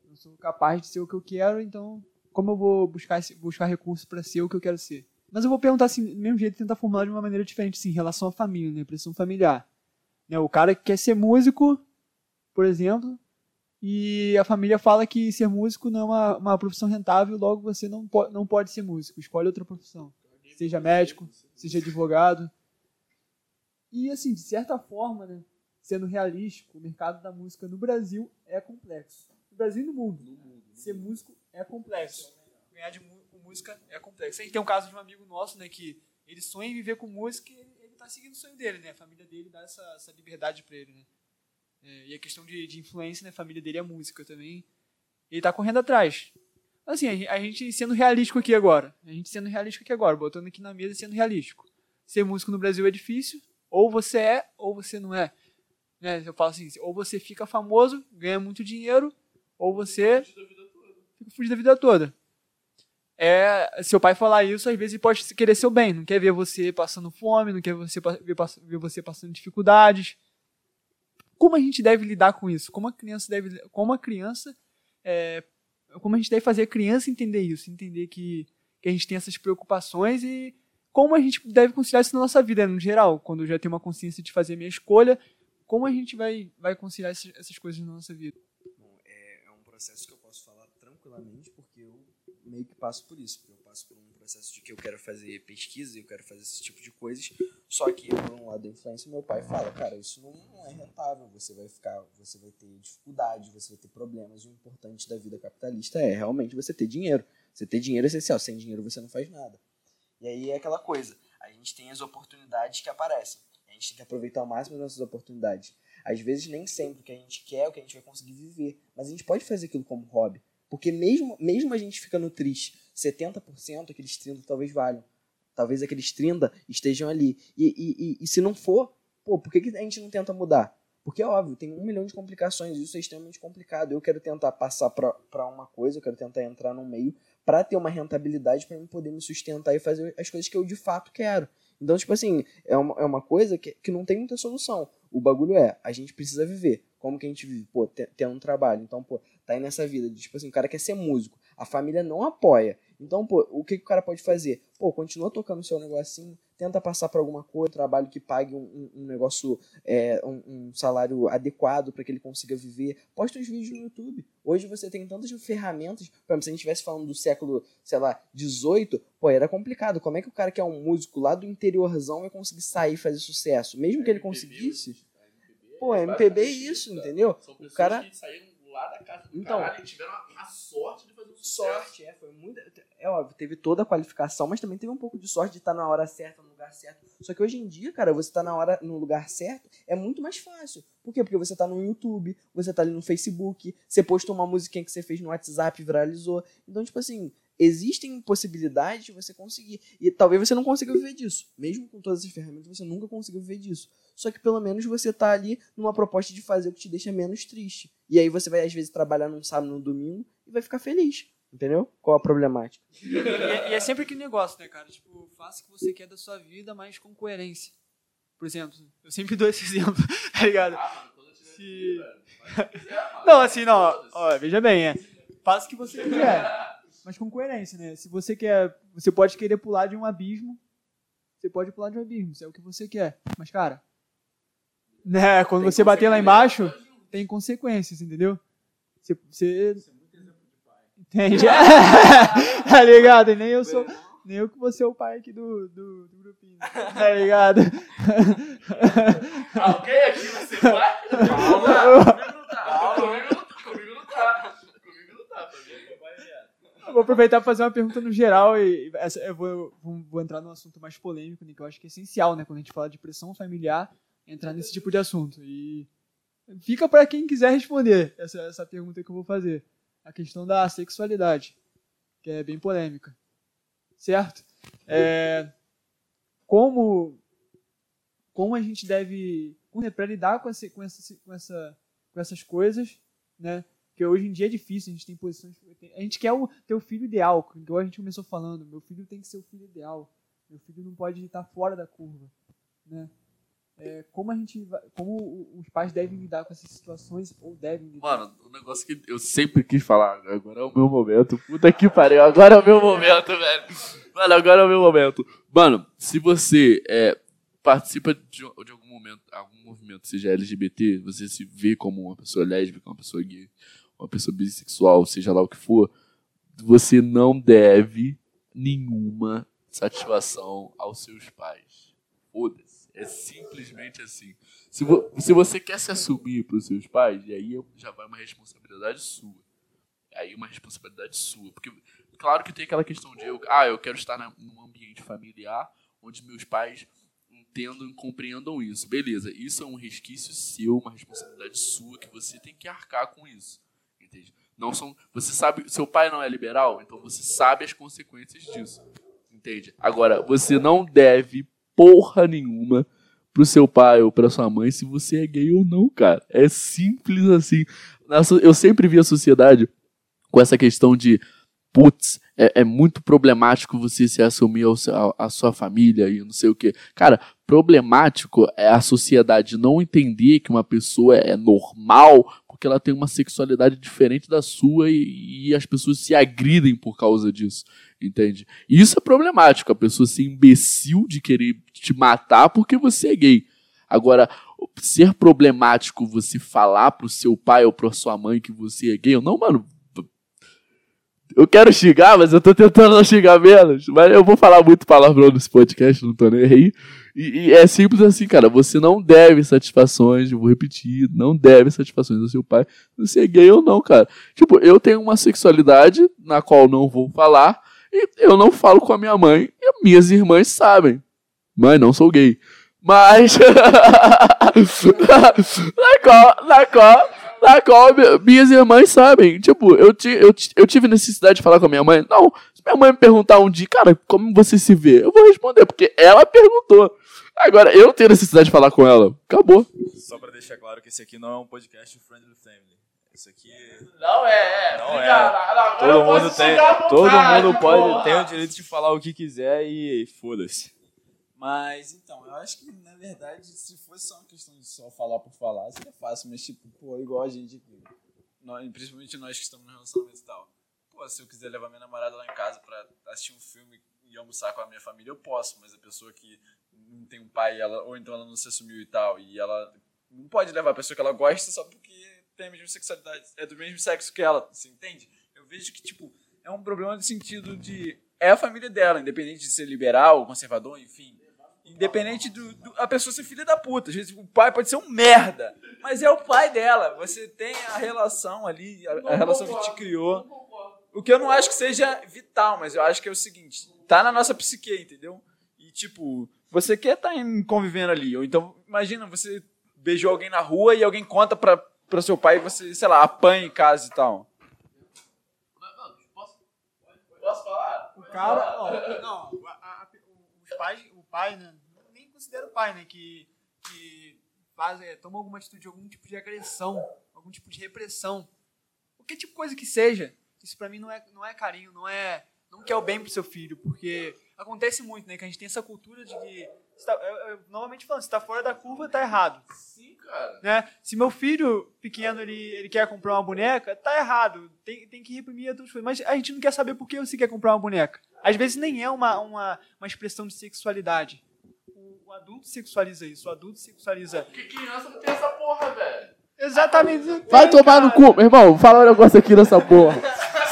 Eu não sou capaz de ser o que eu quero, então como eu vou buscar, buscar recursos para ser o que eu quero ser? Mas eu vou perguntar assim, do mesmo jeito, tentar formular de uma maneira diferente, assim, em relação à família, né? Pressão familiar. Né? O cara que quer ser músico, por exemplo, e a família fala que ser músico não é uma, uma profissão rentável, logo você não, po não pode ser músico, escolhe outra profissão. Seja médico, seja advogado. E, assim, de certa forma, né, sendo realístico, o mercado da música no Brasil é complexo. No Brasil e no mundo. No mundo. Ser músico é complexo. Ganhar de com música é complexo. A gente tem um caso de um amigo nosso, né, que ele sonha em viver com música e ele, ele tá seguindo o sonho dele, né? A família dele dá essa, essa liberdade para ele, né? É, e a questão de, de influência, né? A família dele é música também. Ele tá correndo atrás. Assim, a, a gente sendo realístico aqui agora. A gente sendo realístico aqui agora, botando aqui na mesa sendo realístico. Ser músico no Brasil é difícil. Ou você é, ou você não é. Né? Eu falo assim, ou você fica famoso, ganha muito dinheiro, ou você fica fugido a vida toda. É, seu pai falar isso, às vezes pode querer seu bem, não quer ver você passando fome, não quer você, ver, ver você passando dificuldades. Como a gente deve lidar com isso? Como a criança deve, como a criança, é, como a gente deve fazer a criança entender isso, entender que, que a gente tem essas preocupações e como a gente deve conciliar isso na nossa vida, no geral, quando eu já tenho uma consciência de fazer a minha escolha, como a gente vai, vai conciliar essas, essas coisas na nossa vida? Bom, é, é um processo que eu tranquilamente, porque eu meio que passo por isso, eu passo por um processo de que eu quero fazer pesquisa, eu quero fazer esse tipo de coisas, só que por um lado da influência, meu pai fala, cara, isso não, não é rentável, você vai ficar, você vai ter dificuldade, você vai ter problemas, e o importante da vida capitalista é realmente você ter dinheiro. Você ter dinheiro é essencial, sem dinheiro você não faz nada. E aí é aquela coisa, a gente tem as oportunidades que aparecem. A gente tem que aproveitar ao máximo as nossas oportunidades. Às vezes nem sempre o que a gente quer é o que a gente vai conseguir viver, mas a gente pode fazer aquilo como hobby. Porque mesmo, mesmo a gente ficando triste, 70%, aqueles 30% talvez valham. Talvez aqueles 30% estejam ali. E, e, e, e se não for, pô, por que, que a gente não tenta mudar? Porque é óbvio, tem um milhão de complicações, isso é extremamente complicado. Eu quero tentar passar para uma coisa, eu quero tentar entrar no meio para ter uma rentabilidade para poder me sustentar e fazer as coisas que eu de fato quero. Então, tipo assim, é uma, é uma coisa que, que não tem muita solução. O bagulho é, a gente precisa viver. Como que a gente vive? Pô, tendo um trabalho. Então, pô, tá aí nessa vida de, tipo assim, o cara quer ser músico. A família não apoia. Então, pô, o que, que o cara pode fazer? Pô, continua tocando o seu negocinho, tenta passar por alguma coisa, trabalho que pague um, um negócio, é, um, um, salário adequado para que ele consiga viver. Posta uns vídeos no YouTube. Hoje você tem tantas ferramentas. Por exemplo, se a gente estivesse falando do século, sei lá, 18, pô, era complicado. Como é que o cara que é um músico lá do interiorzão vai conseguir sair e fazer sucesso? Mesmo que ele conseguisse. Pô, MPB é isso, entendeu? O cara lá da casa do então, caralho e tiveram a, a, sorte de fazer um sucesso. Sorte, é, foi muito. É óbvio, teve toda a qualificação, mas também teve um pouco de sorte de estar na hora certa, no lugar certo. Só que hoje em dia, cara, você tá na hora, no lugar certo, é muito mais fácil. Por quê? Porque você tá no YouTube, você tá ali no Facebook, você postou uma musiquinha que você fez no WhatsApp, viralizou. Então, tipo assim, existem possibilidades de você conseguir. E talvez você não consiga viver disso. Mesmo com todas as ferramentas, você nunca consiga viver disso. Só que pelo menos você tá ali numa proposta de fazer o que te deixa menos triste. E aí você vai, às vezes, trabalhar num sábado, no domingo e vai ficar feliz. Entendeu? Qual a problemática? E é, e é sempre aquele negócio, né, cara? Tipo, faça o que você quer da sua vida, mas com coerência. Por exemplo, eu sempre dou esse exemplo, tá ligado? Se... Não, assim, não. ó, ó, veja bem, é. Faça o que você quiser, mas com coerência, né? Se você quer. Você pode querer pular de um abismo. Você pode pular de um abismo, se é o que você quer. Mas, cara. Né, quando você bater lá embaixo, tem consequências, entendeu? Você. você... Entende? tá ligado? E nem eu sou. Nem eu que vou ser o pai aqui do, do, do grupinho. Tá ligado? Alguém aqui vai ser pai? Calma, comigo não tá. Comigo não tá. Comigo não tá. Tá. Eu vou aproveitar para fazer uma pergunta no geral e essa, eu vou, vou, vou entrar num assunto mais polêmico, né, que eu acho que é essencial, né, quando a gente fala de pressão familiar, entrar nesse tipo de assunto. E fica para quem quiser responder essa, essa pergunta que eu vou fazer. A questão da sexualidade, que é bem polêmica. Certo? É, como, como a gente deve, para lidar com, essa, com, essa, com, essa, com essas coisas, né? Porque hoje em dia é difícil, a gente tem posições. A gente quer o, ter o filho ideal, igual a gente começou falando. Meu filho tem que ser o filho ideal. Meu filho não pode estar fora da curva. Né? É, como a gente como os pais devem lidar com essas situações ou devem lidar Mano, o negócio que eu sempre quis falar, agora é o meu momento. Puta que pariu, agora é o meu momento, velho. Mano, agora é o meu momento. Mano, se você é, participa de, de algum momento, algum movimento, seja LGBT, você se vê como uma pessoa lésbica, uma pessoa gay, uma pessoa bissexual, seja lá o que for, você não deve nenhuma satisfação aos seus pais. Foda-se. É simplesmente assim. Se, vo- se você quer se assumir para os seus pais, e aí já vai uma responsabilidade sua. Aí uma responsabilidade sua. Porque, claro que tem aquela questão de, eu, ah, eu quero estar num ambiente familiar onde meus pais entendam e compreendam isso. Beleza, isso é um resquício seu, uma responsabilidade sua, que você tem que arcar com isso. Entende? Não são, você sabe, seu pai não é liberal, então você sabe as consequências disso. Entende? Agora, você não deve porra nenhuma pro seu pai ou pra sua mãe se você é gay ou não, cara. É simples assim. Eu sempre vi a sociedade com essa questão de putz, é, é muito problemático você se assumir ao sua família e não sei o que. Cara, problemático é a sociedade não entender que uma pessoa é normal porque ela tem uma sexualidade diferente da sua e, e as pessoas se agridem por causa disso, entende? E isso é problemático, a pessoa ser imbecil de querer te matar porque você é gay. Agora, ser problemático você falar pro seu pai ou pra sua mãe que você é gay, não, mano. Eu quero xingar, mas eu tô tentando não xingar menos. Mas eu vou falar muito palavrão nesse podcast, não tô nem aí. E, e é simples assim, cara. Você não deve satisfações, eu vou repetir, não deve satisfações ao seu pai, se é gay ou não, cara. Tipo, eu tenho uma sexualidade na qual não vou falar, e eu não falo com a minha mãe, e minhas irmãs sabem. Mãe, não sou gay. Mas. na qual. Na qual. Na qual mi- minhas irmãs sabem. Tipo, eu, ti, eu, eu tive necessidade de falar com a minha mãe. Não, se minha mãe me perguntar um dia, cara, como você se vê? Eu vou responder, porque ela perguntou. Agora, eu não tenho necessidade de falar com ela. Acabou. Só pra deixar claro que esse aqui não é um podcast Friendly Family. Esse aqui. Não é, é. Não é. Todo mundo tem. Todo mundo pode tem o direito de falar o que quiser e foda-se. Mas, então, eu acho que, na verdade, se fosse só uma questão de só falar por falar, seria fácil. Mas, tipo, pô, igual a gente aqui. Nós, principalmente nós que estamos no relacionamento e tal. Pô, se eu quiser levar minha namorada lá em casa pra assistir um filme e almoçar com a minha família, eu posso. Mas a pessoa que não tem um pai, ela, ou então ela não se assumiu e tal, e ela não pode levar a pessoa que ela gosta só porque tem a mesma sexualidade, é do mesmo sexo que ela, você entende? Eu vejo que, tipo, é um problema no sentido de. É a família dela, independente de ser liberal, conservador, enfim. Independente do, do- a pessoa ser filha da puta. Às vezes o pai pode ser um merda, mas é o pai dela. Você tem a relação ali, a, a relação que te criou. O que eu não acho que seja vital, mas eu acho que é o seguinte: tá na nossa psique, entendeu? E tipo, você quer estar convivendo ali. Ou então, imagina, você beijou alguém na rua e alguém conta pra, pra seu pai e você, sei lá, apanha em casa e tal. Posso falar? O cara, ó, não, a- a- o- os pais, o pai, né, nem considero pai, né, que, que faz, é, toma alguma atitude, algum tipo de agressão, algum tipo de repressão, qualquer tipo de coisa que seja, isso pra mim não é, não é carinho, não é. Não quer o bem pro seu filho, porque acontece muito, né? Que a gente tem essa cultura de que. tá- eu, eu, novamente falando, se tá fora da curva, tá errado. Sim, cara. Né? Se meu filho pequeno ele, ele quer comprar uma boneca, tá errado. Tem, tem que reprimir outras coisas. Mas a gente não quer saber por que você quer comprar uma boneca. Às vezes nem é uma, uma, uma expressão de sexualidade. O, o adulto sexualiza isso, o adulto sexualiza. Porque criança não tem essa porra, velho. Exatamente. Vai tomar no cu, meu irmão. Fala um negócio aqui nessa porra.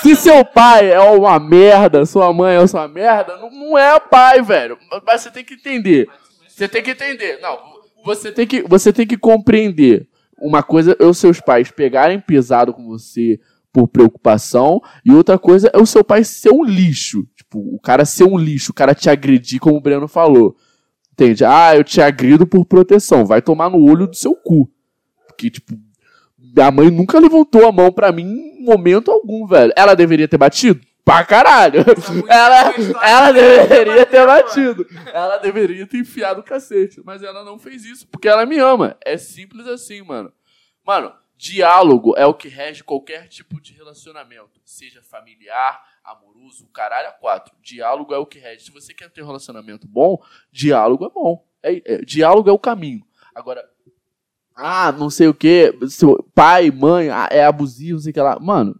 Se seu pai é uma merda, sua mãe é uma merda, não, não é pai, velho. Mas você tem que entender. Você tem que entender. Não, você tem que, você tem que compreender. Uma coisa é os seus pais pegarem pesado com você por preocupação, e outra coisa é o seu pai ser um lixo. Tipo, o cara ser um lixo, o cara te agredir, como o Breno falou. Entende? Ah, eu te agrido por proteção. Vai tomar no olho do seu cu. Porque, tipo, minha mãe nunca levantou a mão pra mim em momento algum, velho. Ela deveria ter batido? Pra caralho. Ela, ela deveria ter batido. Ela deveria ter enfiado o cacete. Mas ela não fez isso, porque ela me ama. É simples assim, mano. Mano, diálogo é o que rege qualquer tipo de relacionamento. Seja familiar, amoroso, o caralho a quatro. Diálogo é o que rege. Se você quer ter um relacionamento bom, diálogo é bom. É, é- diálogo é o caminho. Agora, ah, não sei o que, seu pai, mãe, ah, é abusivo, não sei o que lá. Mano,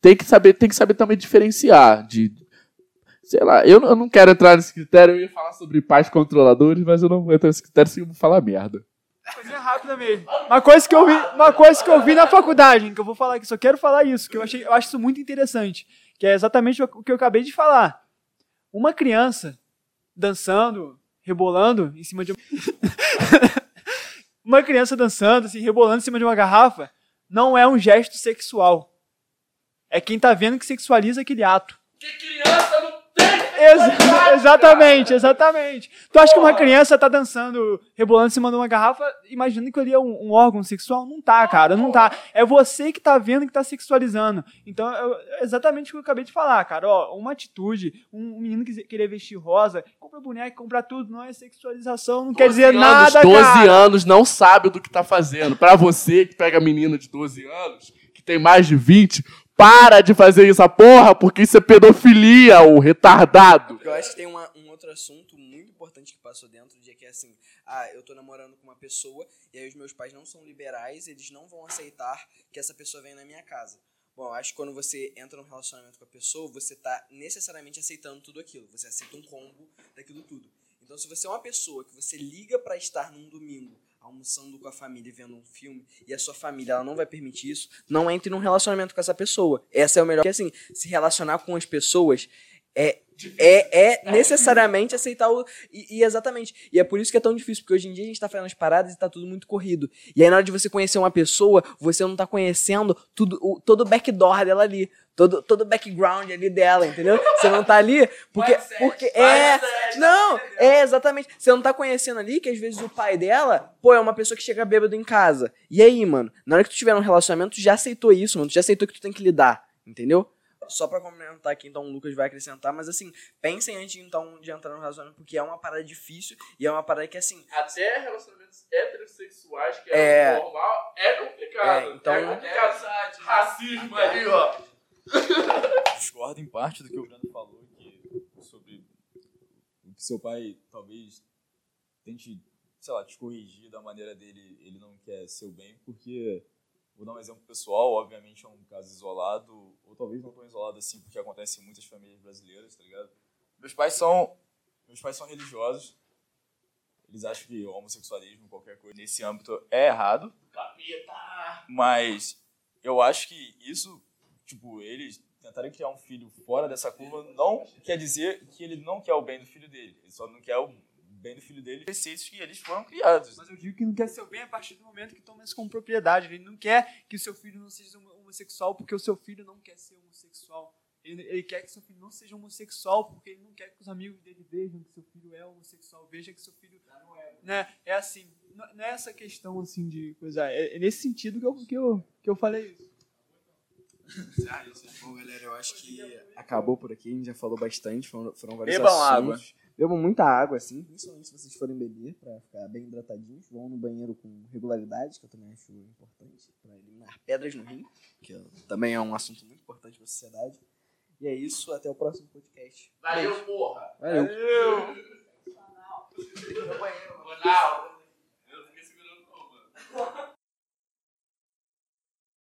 tem que saber, tem que saber também diferenciar de sei lá, eu, não- eu não quero entrar nesse critério, eu ia falar sobre pais controladores, mas eu não vou entrar nesse critério sem eu falar merda. Coisinha rápida mesmo. Uma coisa que eu vi, uma coisa que eu vi na faculdade, que eu vou falar aqui, só quero falar isso, que eu achei, eu acho isso muito interessante, que é exatamente o que eu acabei de falar. Uma criança dançando, rebolando em cima de uma criança dançando, assim, rebolando em cima de uma garrafa, não é um gesto sexual. É quem tá vendo que sexualiza aquele ato. Que criança não Ex- exatamente, exatamente. Tu acha que uma criança tá dançando, rebolando em cima de uma garrafa, imaginando que ali é um, um órgão sexual? Não tá, cara, não tá. É você que tá vendo que tá sexualizando. Então, é exatamente o que eu acabei de falar, cara. Ó, uma atitude, um, menino que querer vestir rosa, compra boneca, compra tudo, não é sexualização, não quer dizer 12 nada, anos, 12 cara. anos não sabe do que tá fazendo. Pra você que pega menina de 12 anos, que tem mais de 20, para de fazer essa porra, porque isso é pedofilia, ô retardado. Eu acho que tem uma- um outro assunto muito importante que passou dentro, de que é assim, ah, eu tô namorando com uma pessoa e aí os meus pais não são liberais, eles não vão aceitar que essa pessoa venha na minha casa. Bom, acho que quando você entra num relacionamento com a pessoa, você tá necessariamente aceitando tudo aquilo. Você aceita um combo daquilo tudo. Então, se você é uma pessoa que você liga pra estar num domingo almoçando com a família e vendo um filme e a sua família ela não vai permitir isso, não entre num relacionamento com essa pessoa. Essa é o melhor. Porque assim, se relacionar com as pessoas é é, é necessariamente aceitar o. E, e exatamente. E é por isso que é tão difícil, porque hoje em dia a gente tá fazendo as paradas e tá tudo muito corrido. E aí, na hora de você conhecer uma pessoa, você não tá conhecendo tudo, o, todo o backdoor dela ali. Todo, todo o background ali dela, entendeu? Você não tá ali porque. porque é. Não, é exatamente. Você não tá conhecendo ali que às vezes o pai dela, pô, é uma pessoa que chega bêbado em casa. E aí, mano, na hora que tu tiver um relacionamento, tu já aceitou isso, mano. Tu já aceitou que tu tem que lidar, entendeu? Só pra complementar aqui, então o Lucas vai acrescentar, mas assim, pensem antes então de entrar no relacionamento, porque é uma parada difícil e é uma parada que assim. Até relacionamentos heterossexuais, que É. é, normal, é complicado. É, então- é complicado. Racismo aí, ó. discordo em parte do que o Brando falou que, sobre o que seu pai talvez tente, sei lá, te corrigir da maneira dele, ele não quer seu bem, porque, vou dar um exemplo pessoal, obviamente é um caso isolado, ou talvez não tão isolado assim, porque acontece em muitas famílias brasileiras, tá ligado? Meus pais são, meus pais são religiosos, eles acham que o homossexualismo, qualquer coisa nesse âmbito é errado, Capeta. mas eu acho que isso, tipo, eles tentarem criar um filho fora dessa curva não quer dizer que ele não quer o bem do filho dele. Ele só não quer o bem do filho dele, preceitos que eles foram criados. Mas eu digo que não quer seu bem a partir do momento que toma isso como propriedade. Ele não quer que o seu filho não seja homo- homossexual porque o seu filho não quer ser homossexual. Ele, ele quer que seu filho não seja homossexual porque ele não quer que os amigos dele vejam que seu filho é homossexual. Veja que seu filho não é. Né? É assim. Não é essa questão assim de coisa. É, é nesse sentido que eu, que eu, que eu falei isso. Bom, galera, eu acho que acabou por aqui, a gente já falou bastante, foram, foram vários Bebam assuntos. Bebam muita água, assim, principalmente se vocês forem beber, pra ficar bem hidratadinhos. Vão no banheiro com regularidade, que eu também acho importante, pra eliminar pedras no rim, que também é um assunto muito importante pra sociedade. E é isso, até o próximo podcast. Valeu, porra! Valeu! Lá.